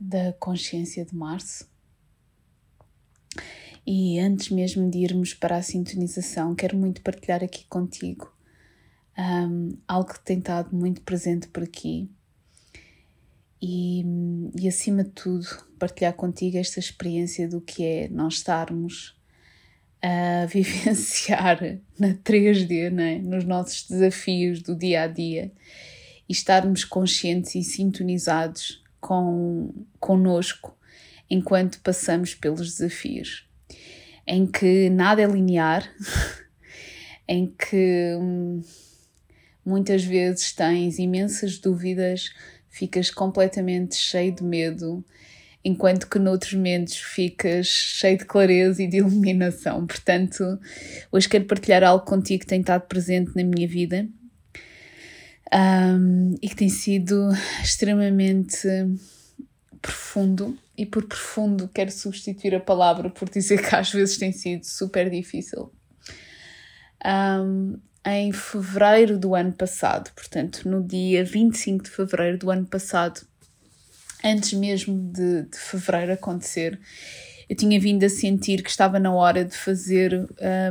da Consciência de Março. E antes mesmo de irmos para a sintonização, quero muito partilhar aqui contigo um, algo que tem estado muito presente por aqui e, e, acima de tudo, partilhar contigo esta experiência do que é nós estarmos a vivenciar na 3D, né? nos nossos desafios do dia a dia e estarmos conscientes e sintonizados com connosco enquanto passamos pelos desafios, em que nada é linear, em que hum, muitas vezes tens imensas dúvidas, ficas completamente cheio de medo, enquanto que noutros momentos ficas cheio de clareza e de iluminação. Portanto, hoje quero partilhar algo contigo que tem estado presente na minha vida um, e que tem sido extremamente profundo. E por profundo quero substituir a palavra por dizer que às vezes tem sido super difícil. Um, em fevereiro do ano passado, portanto, no dia 25 de fevereiro do ano passado, antes mesmo de, de fevereiro acontecer, eu tinha vindo a sentir que estava na hora de fazer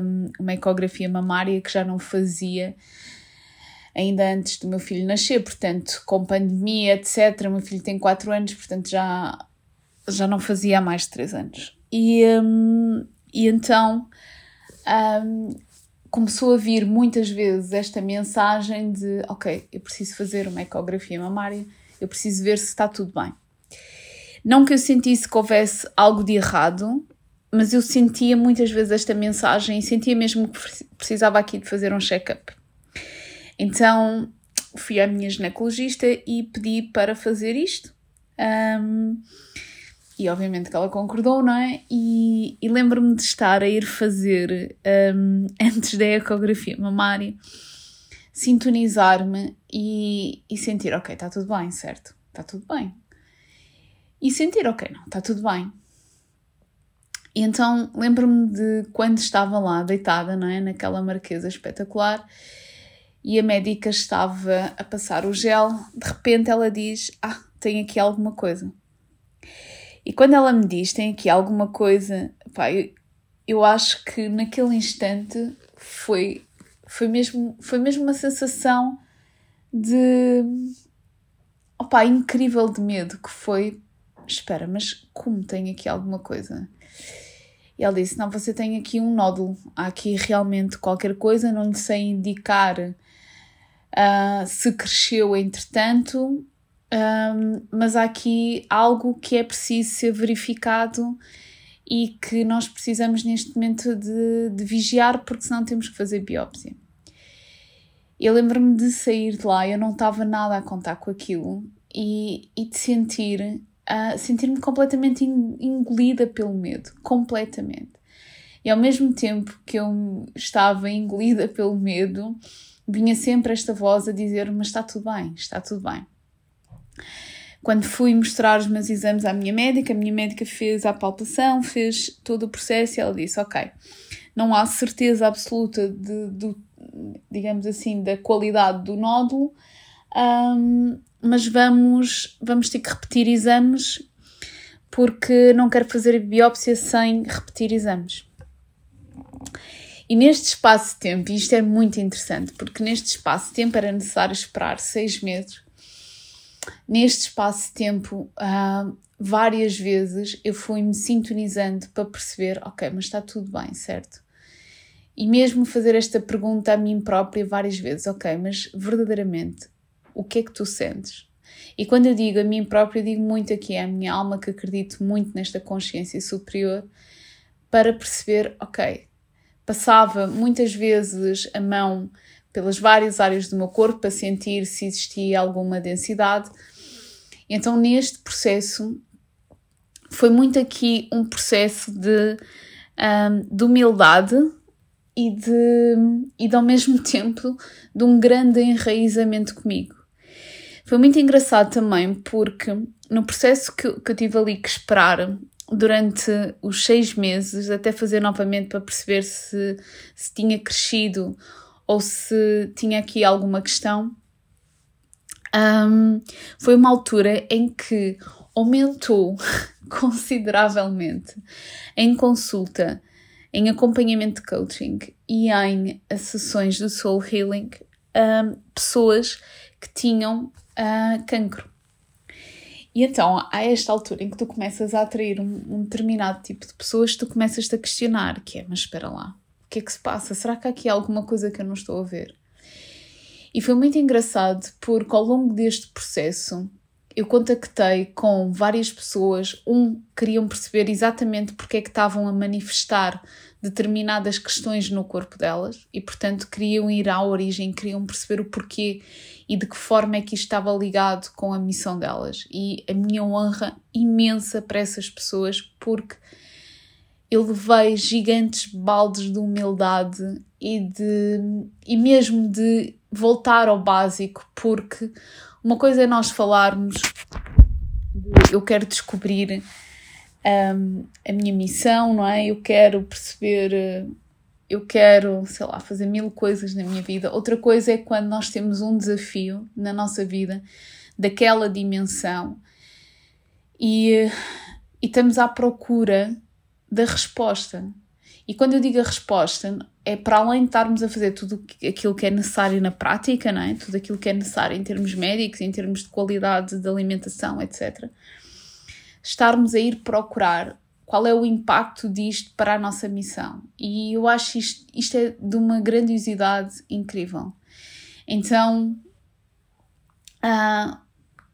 um, uma ecografia mamária que já não fazia ainda antes do meu filho nascer, portanto, com pandemia, etc. O meu filho tem 4 anos, portanto, já, já não fazia há mais de 3 anos. E, um, e então um, começou a vir muitas vezes esta mensagem de: Ok, eu preciso fazer uma ecografia mamária, eu preciso ver se está tudo bem. Não que eu sentisse que houvesse algo de errado, mas eu sentia muitas vezes esta mensagem e sentia mesmo que precisava aqui de fazer um check-up. Então fui à minha ginecologista e pedi para fazer isto. Um, e obviamente que ela concordou, não é? E, e lembro-me de estar a ir fazer, um, antes da ecografia mamária, sintonizar-me e, e sentir, ok, está tudo bem, certo? Está tudo bem. E sentir, ok, não, está tudo bem. E então lembro-me de quando estava lá deitada, não é? Naquela marquesa espetacular e a médica estava a passar o gel, de repente ela diz: Ah, tem aqui alguma coisa. E quando ela me diz tem aqui alguma coisa, pá, eu, eu acho que naquele instante foi, foi, mesmo, foi mesmo uma sensação de opá, incrível de medo que foi espera, mas como tem aqui alguma coisa? E ela disse: Não, você tem aqui um nódulo, há aqui realmente qualquer coisa, não lhe sei indicar uh, se cresceu entretanto, um, mas há aqui algo que é preciso ser verificado e que nós precisamos neste momento de, de vigiar, porque senão temos que fazer biópsia. Eu lembro-me de sair de lá, eu não estava nada a contar com aquilo e, e de sentir, uh, sentir-me completamente engolida pelo medo, completamente. E ao mesmo tempo que eu estava engolida pelo medo, vinha sempre esta voz a dizer: Mas está tudo bem, está tudo bem. Quando fui mostrar os meus exames à minha médica, a minha médica fez a palpação, fez todo o processo e ela disse: Ok, não há certeza absoluta de, de digamos assim, da qualidade do nódulo, um, mas vamos, vamos ter que repetir exames porque não quero fazer biópsia sem repetir exames. E neste espaço de tempo, e isto é muito interessante, porque neste espaço de tempo era necessário esperar seis meses. Neste espaço de tempo, uh, várias vezes eu fui-me sintonizando para perceber, ok, mas está tudo bem, certo? E mesmo fazer esta pergunta a mim própria várias vezes, ok, mas verdadeiramente, o que é que tu sentes? E quando eu digo a mim própria, digo muito aqui a minha alma que acredito muito nesta consciência superior para perceber, ok, passava muitas vezes a mão pelas várias áreas do meu corpo para sentir se existia alguma densidade. Então, neste processo, foi muito aqui um processo de, um, de humildade e de, e de ao mesmo tempo de um grande enraizamento comigo. Foi muito engraçado também porque no processo que, que eu tive ali que esperar durante os seis meses até fazer novamente para perceber se, se tinha crescido ou se tinha aqui alguma questão, um, foi uma altura em que aumentou consideravelmente em consulta, em acompanhamento de coaching e em sessões de soul healing um, pessoas que tinham uh, cancro. E então, a esta altura em que tu começas a atrair um, um determinado tipo de pessoas, tu começas-te a questionar, que é, mas espera lá, o que é que se passa? Será que há aqui alguma coisa que eu não estou a ver? E foi muito engraçado porque ao longo deste processo eu contactei com várias pessoas, um queriam perceber exatamente porque é que estavam a manifestar determinadas questões no corpo delas e, portanto, queriam ir à origem, queriam perceber o porquê e de que forma é que isto estava ligado com a missão delas. E a minha honra imensa para essas pessoas, porque eu levei gigantes baldes de humildade e de e mesmo de voltar ao básico, porque uma coisa é nós falarmos de eu quero descobrir um, a minha missão, não é? Eu quero perceber, eu quero, sei lá, fazer mil coisas na minha vida. Outra coisa é quando nós temos um desafio na nossa vida daquela dimensão e, e estamos à procura da resposta. E quando eu digo a resposta, é para além de estarmos a fazer tudo aquilo que é necessário na prática, não é? tudo aquilo que é necessário em termos médicos, em termos de qualidade de alimentação, etc estarmos a ir procurar qual é o impacto disto para a nossa missão. E eu acho isto, isto é de uma grandiosidade incrível. Então, uh,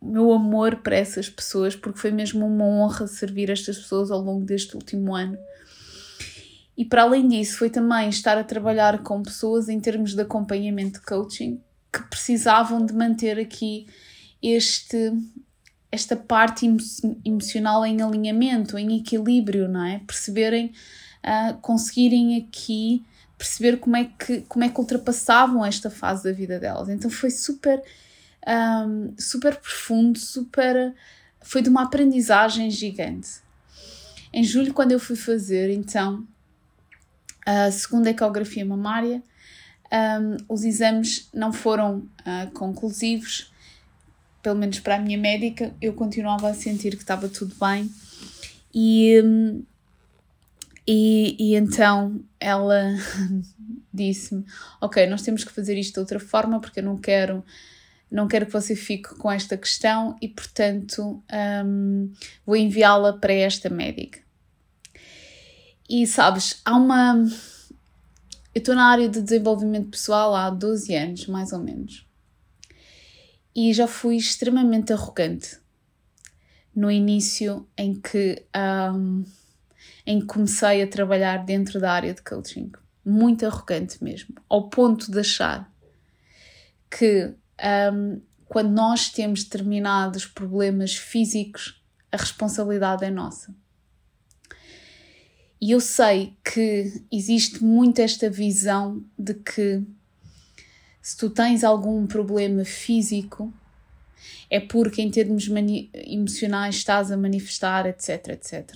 meu amor para essas pessoas, porque foi mesmo uma honra servir estas pessoas ao longo deste último ano. E para além disso, foi também estar a trabalhar com pessoas em termos de acompanhamento de coaching que precisavam de manter aqui este esta parte emocional em alinhamento, em equilíbrio, não é? Perceberem, uh, conseguirem aqui perceber como é, que, como é que ultrapassavam esta fase da vida delas. Então foi super, um, super profundo, super. Foi de uma aprendizagem gigante. Em julho, quando eu fui fazer, então, a segunda ecografia mamária, um, os exames não foram uh, conclusivos pelo menos para a minha médica, eu continuava a sentir que estava tudo bem. E, e, e então ela disse-me: Ok, nós temos que fazer isto de outra forma porque eu não quero. Não quero que você fique com esta questão e, portanto, um, vou enviá-la para esta médica. E sabes, há uma. Eu estou na área de desenvolvimento pessoal há 12 anos, mais ou menos e já fui extremamente arrogante no início em que, um, em que comecei a trabalhar dentro da área de coaching. Muito arrogante mesmo, ao ponto de achar que um, quando nós temos determinados problemas físicos, a responsabilidade é nossa. E eu sei que existe muito esta visão de que se tu tens algum problema físico, é porque em termos emocionais estás a manifestar, etc, etc.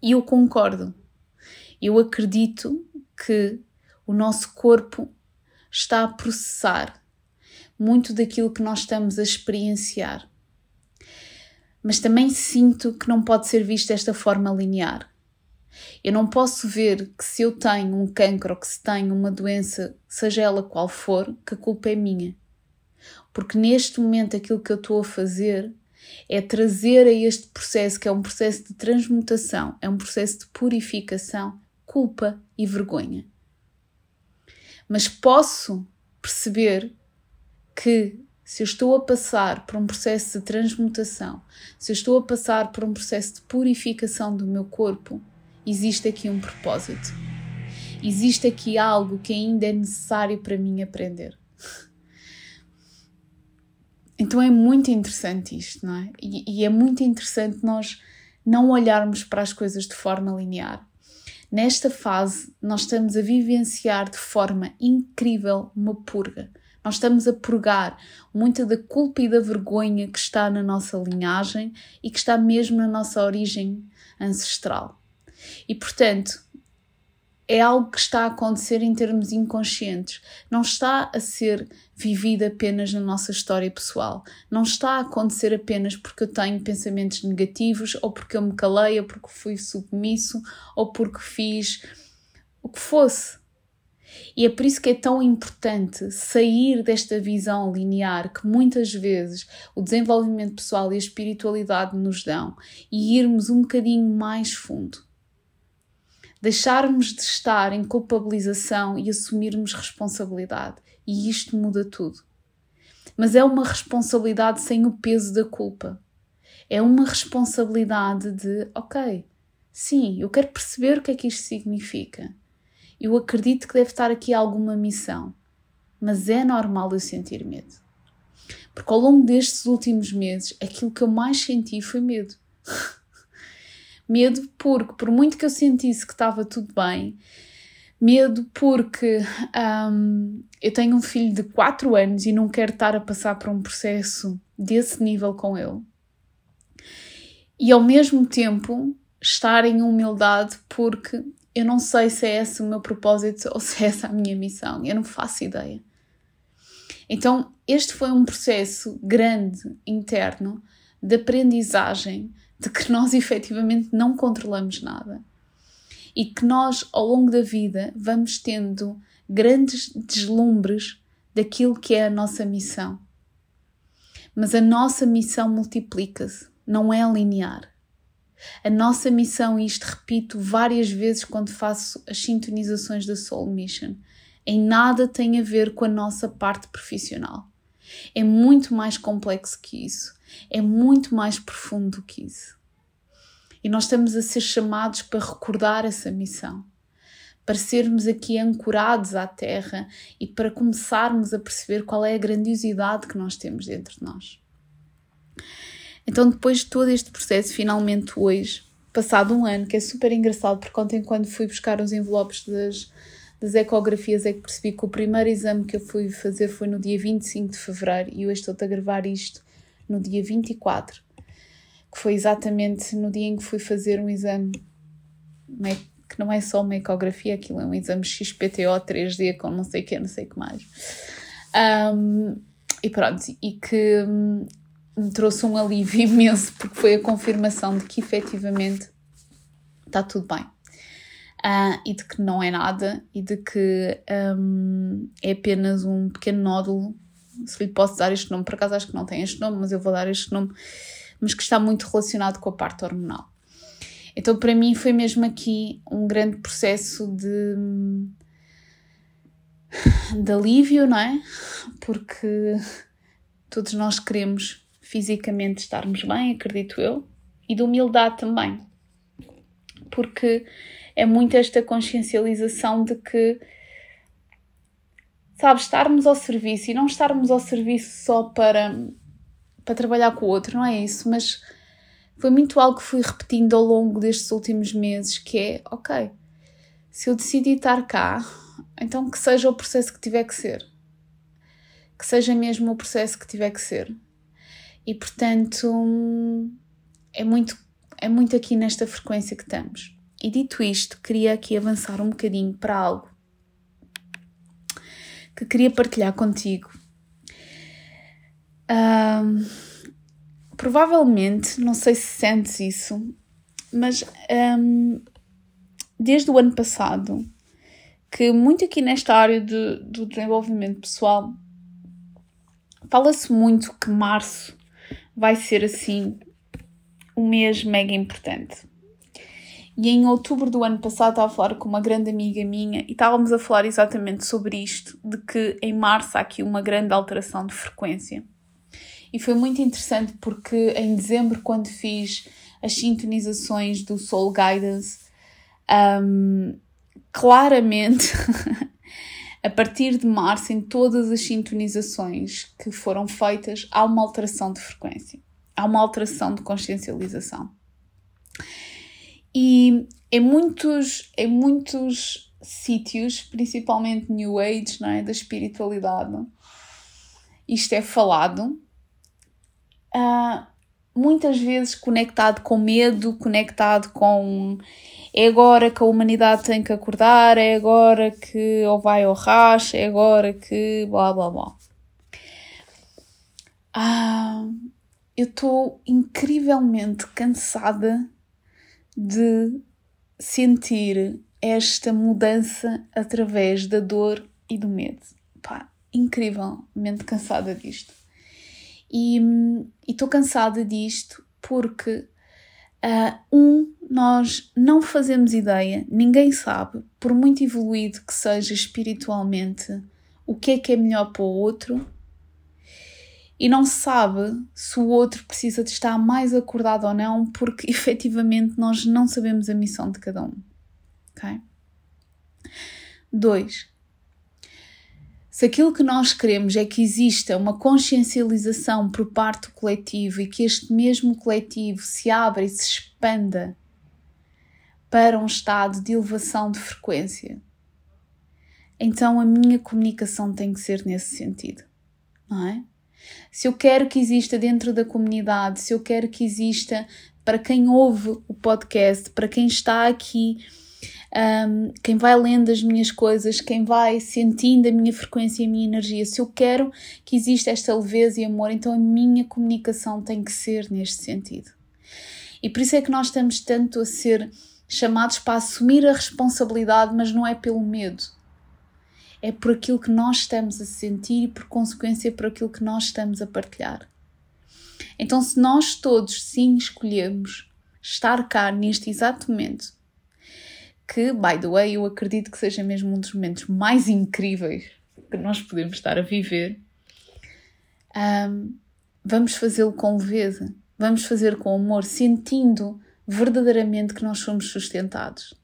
E eu concordo. Eu acredito que o nosso corpo está a processar muito daquilo que nós estamos a experienciar. Mas também sinto que não pode ser visto desta forma linear. Eu não posso ver que se eu tenho um cancro ou que se tenho uma doença, seja ela qual for, que a culpa é minha. Porque neste momento aquilo que eu estou a fazer é trazer a este processo, que é um processo de transmutação, é um processo de purificação, culpa e vergonha. Mas posso perceber que se eu estou a passar por um processo de transmutação, se eu estou a passar por um processo de purificação do meu corpo, existe aqui um propósito. Existe aqui algo que ainda é necessário para mim aprender. então é muito interessante isto, não é? E, e é muito interessante nós não olharmos para as coisas de forma linear. Nesta fase, nós estamos a vivenciar de forma incrível uma purga. Nós estamos a purgar muita da culpa e da vergonha que está na nossa linhagem e que está mesmo na nossa origem ancestral. E portanto, é algo que está a acontecer em termos inconscientes, não está a ser vivido apenas na nossa história pessoal, não está a acontecer apenas porque eu tenho pensamentos negativos, ou porque eu me calei, ou porque fui submisso, ou porque fiz o que fosse. E é por isso que é tão importante sair desta visão linear que muitas vezes o desenvolvimento pessoal e a espiritualidade nos dão e irmos um bocadinho mais fundo deixarmos de estar em culpabilização e assumirmos responsabilidade. E isto muda tudo. Mas é uma responsabilidade sem o peso da culpa. É uma responsabilidade de, ok, sim, eu quero perceber o que é que isto significa. Eu acredito que deve estar aqui alguma missão, mas é normal eu sentir medo. Porque ao longo destes últimos meses, aquilo que eu mais senti foi medo. Medo porque, por muito que eu sentisse que estava tudo bem, medo porque um, eu tenho um filho de 4 anos e não quero estar a passar por um processo desse nível com ele. E ao mesmo tempo estar em humildade porque eu não sei se é esse o meu propósito ou se é essa a minha missão, eu não faço ideia. Então, este foi um processo grande interno de aprendizagem de que nós efetivamente não controlamos nada e que nós, ao longo da vida, vamos tendo grandes deslumbres daquilo que é a nossa missão. Mas a nossa missão multiplica-se, não é linear. A nossa missão, e isto repito várias vezes quando faço as sintonizações da Soul Mission, em nada tem a ver com a nossa parte profissional. É muito mais complexo que isso é muito mais profundo do que isso. E nós estamos a ser chamados para recordar essa missão, para sermos aqui ancorados à Terra e para começarmos a perceber qual é a grandiosidade que nós temos dentro de nós. Então, depois de todo este processo, finalmente hoje, passado um ano, que é super engraçado, porque ontem, quando fui buscar os envelopes das, das ecografias, é que percebi que o primeiro exame que eu fui fazer foi no dia 25 de fevereiro e hoje estou-te a gravar isto no dia 24, que foi exatamente no dia em que fui fazer um exame, que não é só uma ecografia, aquilo é um exame XPTO 3D com não sei o que, não sei o que mais. Um, e pronto, e que me trouxe um alívio imenso, porque foi a confirmação de que efetivamente está tudo bem. Uh, e de que não é nada e de que um, é apenas um pequeno nódulo se lhe posso dar este nome, por acaso acho que não tem este nome, mas eu vou dar este nome, mas que está muito relacionado com a parte hormonal. Então, para mim, foi mesmo aqui um grande processo de, de alívio, não é? Porque todos nós queremos fisicamente estarmos bem, acredito eu, e de humildade também. Porque é muito esta consciencialização de que Sabes, estarmos ao serviço e não estarmos ao serviço só para, para trabalhar com o outro, não é isso, mas foi muito algo que fui repetindo ao longo destes últimos meses, que é, ok, se eu decidi estar cá, então que seja o processo que tiver que ser. Que seja mesmo o processo que tiver que ser. E portanto, é muito, é muito aqui nesta frequência que estamos. E dito isto, queria aqui avançar um bocadinho para algo que queria partilhar contigo. Um, provavelmente, não sei se sentes isso, mas um, desde o ano passado, que muito aqui nesta área de, do desenvolvimento pessoal, fala-se muito que março vai ser assim um mês mega importante. E em outubro do ano passado estava a falar com uma grande amiga minha e estávamos a falar exatamente sobre isto, de que em março há aqui uma grande alteração de frequência. E foi muito interessante porque em dezembro, quando fiz as sintonizações do Soul Guidance, um, claramente a partir de março, em todas as sintonizações que foram feitas, há uma alteração de frequência, há uma alteração de consciencialização. E em muitos, em muitos sítios, principalmente New Age, não é? da espiritualidade, isto é falado, uh, muitas vezes conectado com medo, conectado com é agora que a humanidade tem que acordar, é agora que ou vai ao racha, é agora que blá blá blá. Ah, eu estou incrivelmente cansada de sentir esta mudança através da dor e do medo. Pá, incrivelmente cansada disto. E estou cansada disto porque, uh, um, nós não fazemos ideia, ninguém sabe, por muito evoluído que seja espiritualmente, o que é que é melhor para o outro e não sabe se o outro precisa de estar mais acordado ou não, porque efetivamente nós não sabemos a missão de cada um. Ok? Dois, se aquilo que nós queremos é que exista uma consciencialização por parte do coletivo e que este mesmo coletivo se abra e se expanda para um estado de elevação de frequência, então a minha comunicação tem que ser nesse sentido, não é? Se eu quero que exista dentro da comunidade, se eu quero que exista para quem ouve o podcast, para quem está aqui um, quem vai lendo as minhas coisas, quem vai sentindo a minha frequência e a minha energia. Se eu quero que exista esta leveza e amor, então a minha comunicação tem que ser neste sentido. E por isso é que nós estamos tanto a ser chamados para assumir a responsabilidade, mas não é pelo medo. É por aquilo que nós estamos a sentir e, por consequência, por aquilo que nós estamos a partilhar. Então, se nós todos sim escolhemos estar cá neste exato momento que, by the way, eu acredito que seja mesmo um dos momentos mais incríveis que nós podemos estar a viver. Um, vamos fazê-lo com leveza, vamos fazer com amor, sentindo verdadeiramente que nós somos sustentados,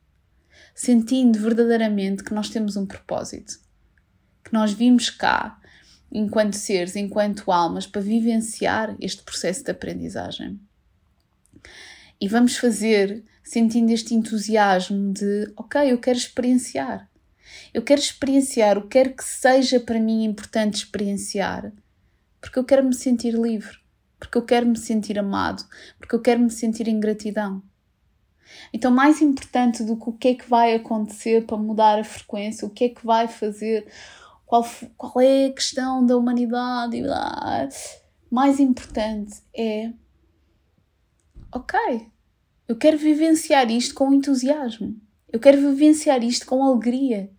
sentindo verdadeiramente que nós temos um propósito, que nós vimos cá enquanto seres, enquanto almas, para vivenciar este processo de aprendizagem. E vamos fazer sentindo este entusiasmo de, ok, eu quero experienciar. Eu quero experienciar o que quer que seja para mim importante experienciar, porque eu quero me sentir livre, porque eu quero me sentir amado, porque eu quero me sentir em gratidão. Então, mais importante do que o que é que vai acontecer para mudar a frequência, o que é que vai fazer, qual, qual é a questão da humanidade, mais importante é, ok, eu quero vivenciar isto com entusiasmo. Eu quero vivenciar isto com alegria.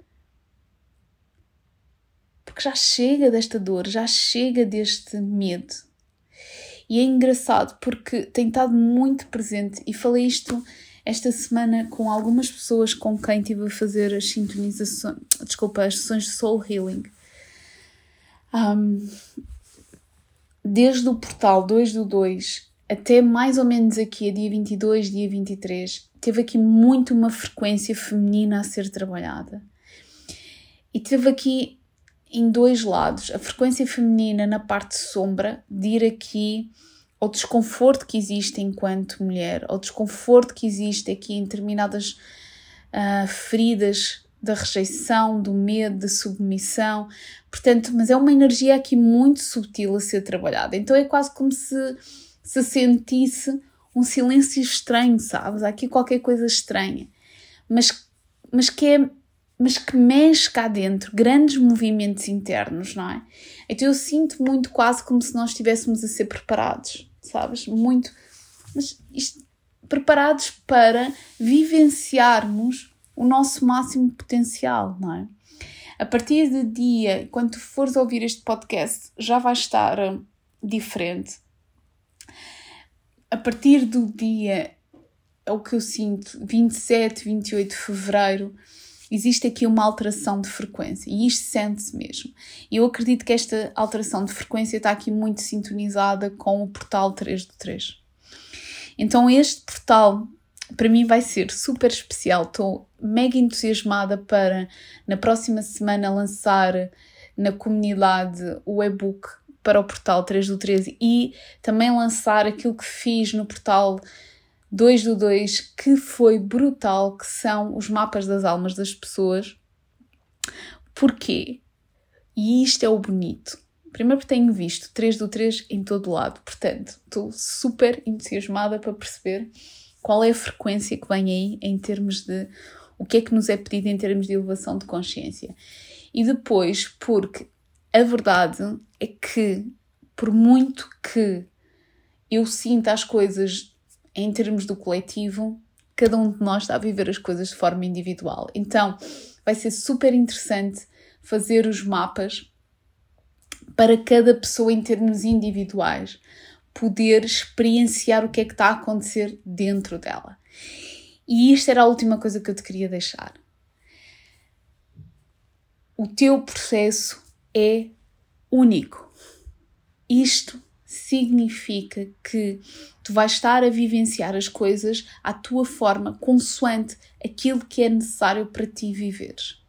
Porque já chega desta dor, já chega deste medo. E é engraçado porque tem estado muito presente e falei isto esta semana com algumas pessoas com quem estive a fazer as sintonizações, desculpa, as sessões de soul healing. Um, desde o portal 2 do 2 até mais ou menos aqui, a dia 22, dia 23, teve aqui muito uma frequência feminina a ser trabalhada. E teve aqui em dois lados, a frequência feminina na parte sombra, de ir aqui ao desconforto que existe enquanto mulher, ao desconforto que existe aqui em determinadas uh, feridas da rejeição, do medo, da submissão. Portanto, mas é uma energia aqui muito sutil a ser trabalhada. Então é quase como se se sentisse um silêncio estranho, sabes? Há aqui qualquer coisa estranha, mas, mas que é mas que mexe cá dentro, grandes movimentos internos, não é? Então eu sinto muito quase como se nós estivéssemos a ser preparados, sabes? Muito, mas isto, preparados para vivenciarmos o nosso máximo potencial, não é? A partir do dia, quando tu fores ouvir este podcast, já vai estar diferente a partir do dia, é o que eu sinto, 27, 28 de fevereiro, existe aqui uma alteração de frequência e isto sente-se mesmo. E eu acredito que esta alteração de frequência está aqui muito sintonizada com o portal 3 do 3. Então, este portal para mim vai ser super especial. Estou mega entusiasmada para na próxima semana lançar na comunidade o e-book para o portal 3 do 13 e também lançar aquilo que fiz no portal 2 do 2, que foi brutal, que são os mapas das almas das pessoas. Porquê? E isto é o bonito. Primeiro porque tenho visto 3 do 3 em todo lado, portanto, estou super entusiasmada para perceber qual é a frequência que vem aí em termos de o que é que nos é pedido em termos de elevação de consciência. E depois, porque a verdade é que, por muito que eu sinta as coisas em termos do coletivo, cada um de nós está a viver as coisas de forma individual. Então, vai ser super interessante fazer os mapas para cada pessoa em termos individuais, poder experienciar o que é que está a acontecer dentro dela. E isto era a última coisa que eu te queria deixar. O teu processo é único. Isto significa que tu vais estar a vivenciar as coisas à tua forma, consoante aquilo que é necessário para ti viveres.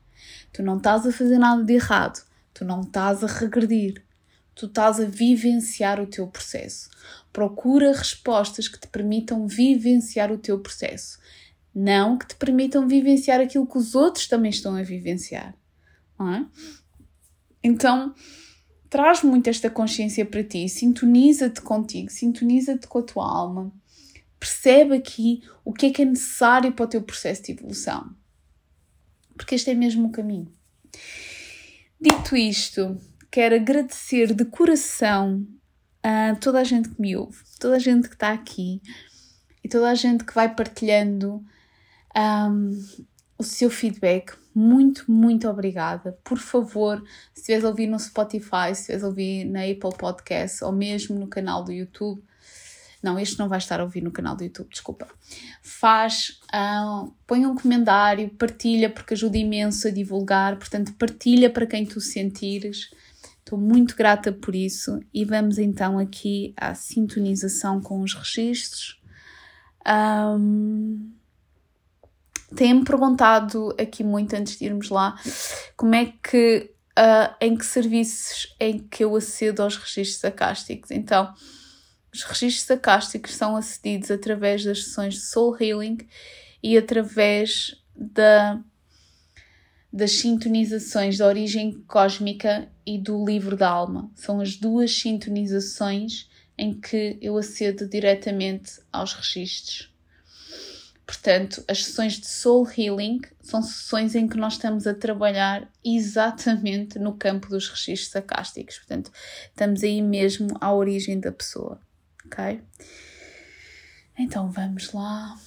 Tu não estás a fazer nada de errado, tu não estás a regredir, tu estás a vivenciar o teu processo. Procura respostas que te permitam vivenciar o teu processo, não que te permitam vivenciar aquilo que os outros também estão a vivenciar. É? Então, traz muito esta consciência para ti, sintoniza-te contigo, sintoniza-te com a tua alma, percebe aqui o que é que é necessário para o teu processo de evolução. Porque este é mesmo o caminho. Dito isto, quero agradecer de coração a toda a gente que me ouve, toda a gente que está aqui e toda a gente que vai partilhando um, o seu feedback. Muito, muito obrigada. Por favor, se estiveres a ouvir no Spotify, se estiveres a ouvir na Apple Podcast ou mesmo no canal do YouTube, não, este não vai estar a ouvir no canal do YouTube, desculpa. Faz, uh, põe um comentário, partilha, porque ajuda imenso a divulgar. Portanto, partilha para quem tu sentires. Estou muito grata por isso e vamos então aqui à sintonização com os registros. Um, Têm-me perguntado aqui muito antes de irmos lá como é que, uh, em que serviços em que eu acedo aos registros acásticos. Então, os registros acásticos são acedidos através das sessões de Soul Healing e através da das sintonizações da origem cósmica e do livro da alma. São as duas sintonizações em que eu acedo diretamente aos registros. Portanto, as sessões de Soul Healing são sessões em que nós estamos a trabalhar exatamente no campo dos registros acásticos. Portanto, estamos aí mesmo à origem da pessoa, ok? Então vamos lá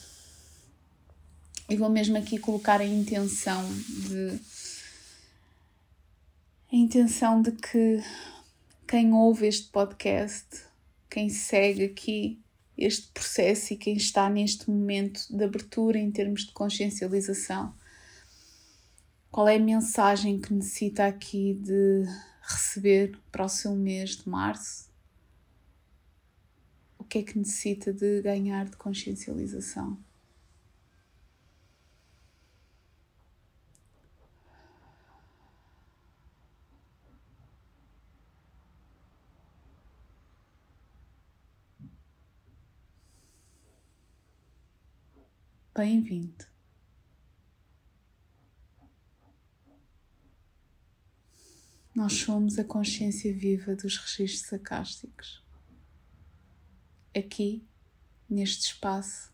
e vou mesmo aqui colocar a intenção de a intenção de que quem ouve este podcast, quem segue aqui este processo e quem está neste momento de abertura em termos de consciencialização, qual é a mensagem que necessita aqui de receber para o seu mês de março? O que é que necessita de ganhar de consciencialização? Bem-vindo. Nós somos a consciência viva dos registros acásticos. Aqui, neste espaço,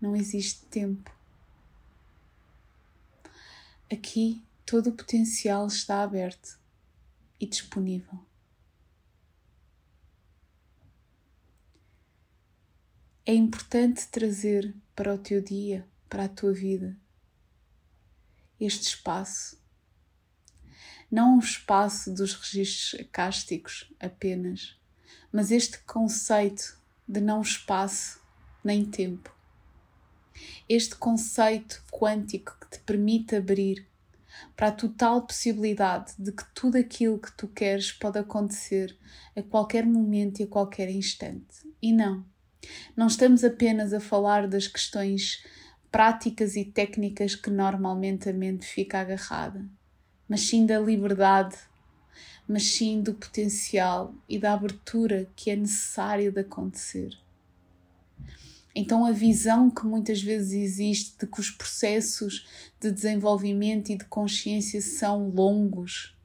não existe tempo. Aqui, todo o potencial está aberto e disponível. É importante trazer para o teu dia, para a tua vida, este espaço. Não um espaço dos registros acásticos apenas, mas este conceito de não espaço nem tempo. Este conceito quântico que te permite abrir para a total possibilidade de que tudo aquilo que tu queres pode acontecer a qualquer momento e a qualquer instante. E não, Não estamos apenas a falar das questões práticas e técnicas que normalmente a mente fica agarrada, mas sim da liberdade, mas sim do potencial e da abertura que é necessário de acontecer. Então, a visão que muitas vezes existe de que os processos de desenvolvimento e de consciência são longos,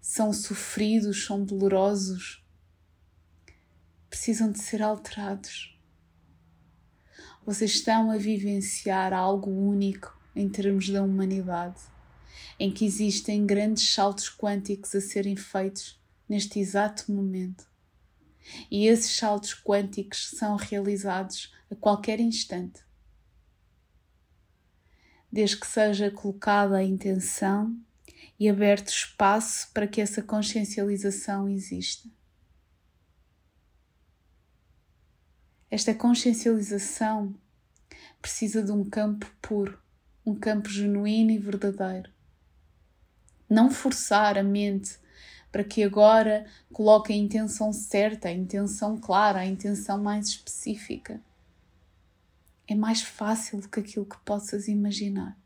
são sofridos, são dolorosos, precisam de ser alterados. Vocês estão a vivenciar algo único em termos da humanidade, em que existem grandes saltos quânticos a serem feitos neste exato momento. E esses saltos quânticos são realizados a qualquer instante. Desde que seja colocada a intenção e aberto espaço para que essa consciencialização exista. Esta consciencialização precisa de um campo puro, um campo genuíno e verdadeiro. Não forçar a mente para que agora coloque a intenção certa, a intenção clara, a intenção mais específica. É mais fácil do que aquilo que possas imaginar.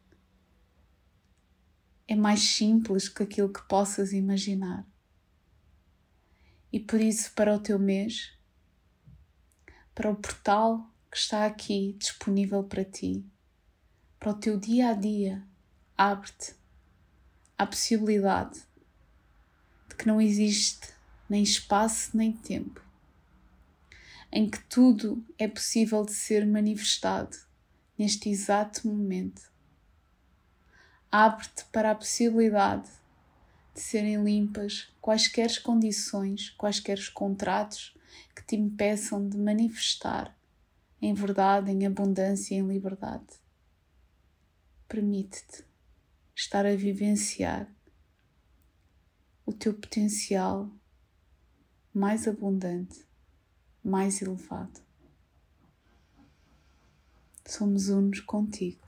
É mais simples que aquilo que possas imaginar. E por isso, para o teu mês, para o portal que está aqui disponível para ti, para o teu dia a dia, abre-te à possibilidade de que não existe nem espaço nem tempo, em que tudo é possível de ser manifestado neste exato momento. Abre-te para a possibilidade de serem limpas quaisquer condições, quaisquer contratos que te impeçam de manifestar em verdade, em abundância em liberdade. Permite-te estar a vivenciar o teu potencial mais abundante, mais elevado. Somos unos contigo.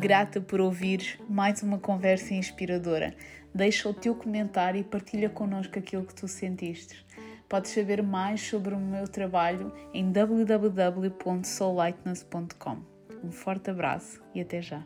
Grata por ouvir mais uma conversa inspiradora. Deixa o teu comentário e partilha connosco aquilo que tu sentiste. Podes saber mais sobre o meu trabalho em www.soullightness.com. Um forte abraço e até já!